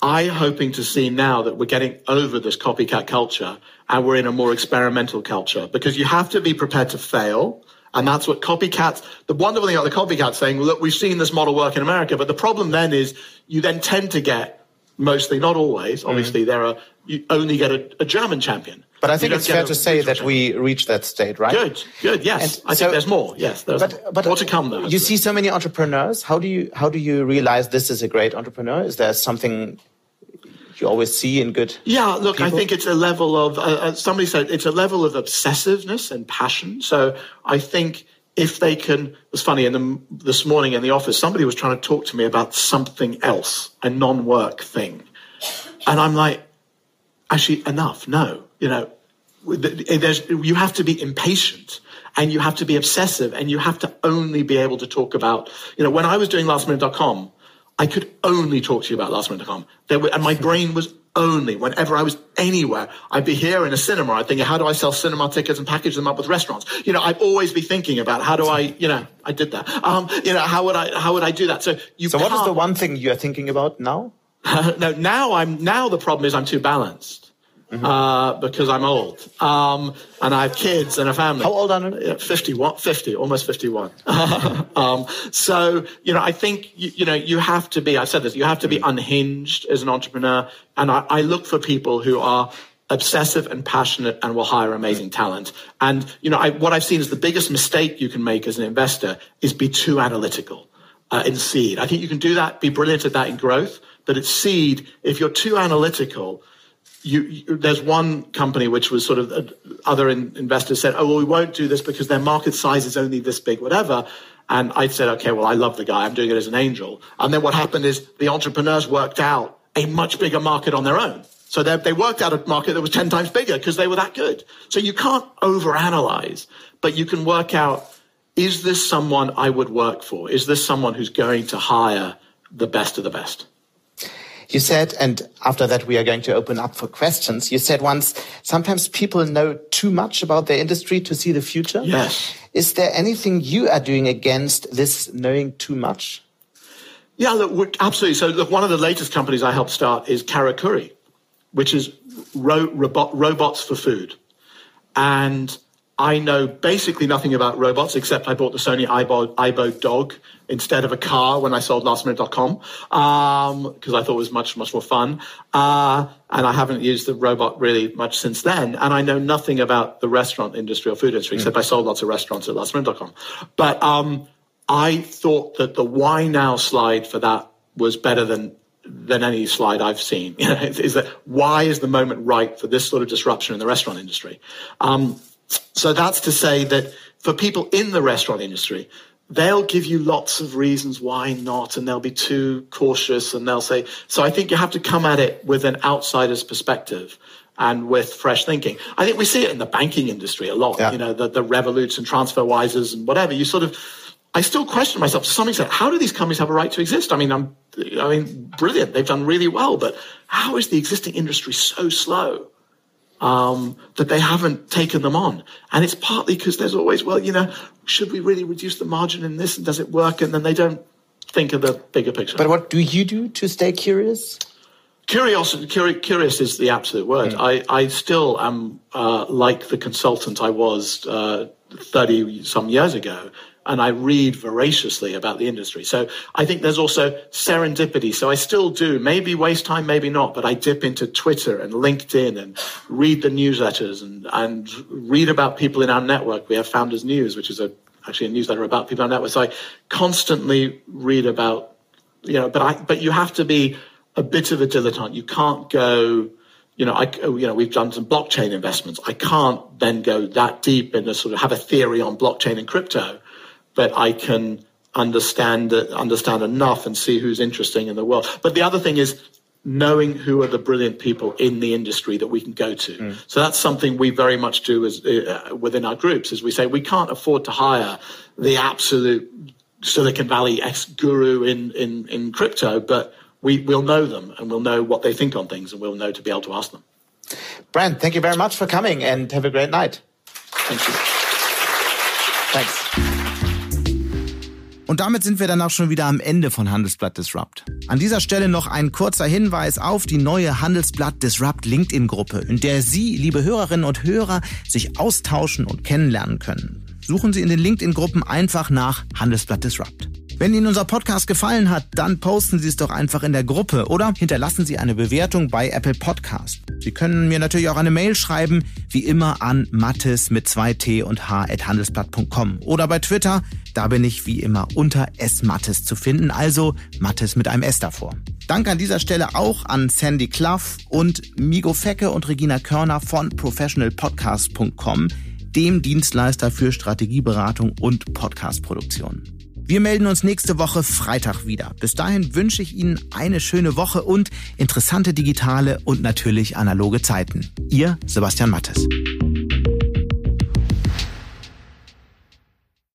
I'm hoping to see now that we're getting over this copycat culture and we're in a more experimental culture because you have to be prepared to fail. And that's what copycats, the wonderful thing about the copycats saying, look, we've seen this model work in America, but the problem then is you then tend to get mostly, not always, obviously mm-hmm. there are, you only get a, a German champion. But I think it's fair to say that we reached that state, right? Good, good. Yes, and I so, think there's more. Yes, there's but, but more to come. Though. You see so many entrepreneurs. How do you how do you realize this is a great entrepreneur? Is there something you always see in good? Yeah, look, people? I think it's a level of uh, uh, somebody said it's a level of obsessiveness and passion. So I think if they can, it was funny. In the, this morning in the office, somebody was trying to talk to me about something else, a non-work thing, and I'm like, actually, enough. No, you know, there's, you have to be impatient and you have to be obsessive and you have to only be able to talk about, you know, when I was doing lastminute.com, I could only talk to you about lastminute.com. There were, and my brain was only whenever I was anywhere. I'd be here in a cinema. I'd think, how do I sell cinema tickets and package them up with restaurants? You know, I'd always be thinking about how do I, you know, I did that. Um, you know, how would I, how would I do that? So you. So what is the one thing you're thinking about now? no, now I'm, now the problem is I'm too balanced. Mm-hmm. Uh, because I'm old. Um, and I have kids and a family. How old are you? 51, 50, almost 51. um, so, you know, I think, you, you, know, you have to be, I said this, you have to be mm. unhinged as an entrepreneur. And I, I look for people who are obsessive and passionate and will hire amazing talent. And, you know, I, what I've seen is the biggest mistake you can make as an investor is be too analytical uh, in seed. I think you can do that, be brilliant at that in growth, but at seed, if you're too analytical, you, you, there's one company which was sort of uh, other in, investors said, oh, well, we won't do this because their market size is only this big, whatever. And I said, okay, well, I love the guy. I'm doing it as an angel. And then what happened is the entrepreneurs worked out a much bigger market on their own. So they, they worked out a market that was 10 times bigger because they were that good. So you can't overanalyze, but you can work out, is this someone I would work for? Is this someone who's going to hire the best of the best? You said, and after that we are going to open up for questions. You said once, sometimes people know too much about their industry to see the future. Yes. Is there anything you are doing against this knowing too much? Yeah, look, absolutely. So look, one of the latest companies I helped start is Karakuri, which is ro robot, robots for food. And I know basically nothing about robots except I bought the Sony Aibo, Aibo dog instead of a car when I sold lastminute.com because um, I thought it was much, much more fun. Uh, and I haven't used the robot really much since then. And I know nothing about the restaurant industry or food industry mm. except I sold lots of restaurants at lastminute.com. But um, I thought that the why now slide for that was better than than any slide I've seen. is that why is the moment right for this sort of disruption in the restaurant industry? Um, so that's to say that for people in the restaurant industry, they'll give you lots of reasons why not, and they'll be too cautious and they'll say, so I think you have to come at it with an outsider's perspective and with fresh thinking. I think we see it in the banking industry a lot, yeah. you know, the, the Revoluts and TransferWises and whatever. You sort of, I still question myself to some extent, how do these companies have a right to exist? I mean, I'm, I mean, brilliant. They've done really well, but how is the existing industry so slow? Um, that they haven't taken them on. And it's partly because there's always, well, you know, should we really reduce the margin in this and does it work? And then they don't think of the bigger picture. But what do you do to stay curious? Curiosity, curi- curious is the absolute word. Mm. I, I still am uh, like the consultant I was uh, 30 some years ago. And I read voraciously about the industry. So I think there's also serendipity. So I still do, maybe waste time, maybe not, but I dip into Twitter and LinkedIn and read the newsletters and, and read about people in our network. We have Founders News, which is a, actually a newsletter about people in our network. So I constantly read about, you know, but I, but you have to be a bit of a dilettante. You can't go, you know, I, you know, we've done some blockchain investments. I can't then go that deep and sort of have a theory on blockchain and crypto but I can understand understand enough and see who's interesting in the world. But the other thing is knowing who are the brilliant people in the industry that we can go to. Mm. So that's something we very much do as uh, within our groups. Is we say we can't afford to hire the absolute Silicon Valley ex guru in, in in crypto, but we will know them and we'll know what they think on things and we'll know to be able to ask them. Brent, thank you very much for coming and have a great night. Thank you. Thanks. Und damit sind wir dann auch schon wieder am Ende von Handelsblatt Disrupt. An dieser Stelle noch ein kurzer Hinweis auf die neue Handelsblatt Disrupt LinkedIn-Gruppe, in der Sie, liebe Hörerinnen und Hörer, sich austauschen und kennenlernen können. Suchen Sie in den LinkedIn-Gruppen einfach nach Handelsblatt Disrupt. Wenn Ihnen unser Podcast gefallen hat, dann posten Sie es doch einfach in der Gruppe oder hinterlassen Sie eine Bewertung bei Apple Podcast. Sie können mir natürlich auch eine Mail schreiben, wie immer an mattes mit 2t und h at handelsblatt.com oder bei Twitter, da bin ich wie immer unter smattes zu finden, also Mattes mit einem S davor. Danke an dieser Stelle auch an Sandy Clough und Migo Fecke und Regina Körner von professionalpodcast.com, dem Dienstleister für Strategieberatung und Podcastproduktion. Wir melden uns nächste Woche Freitag wieder. Bis dahin wünsche ich Ihnen eine schöne Woche und interessante digitale und natürlich analoge Zeiten. Ihr Sebastian Mattes.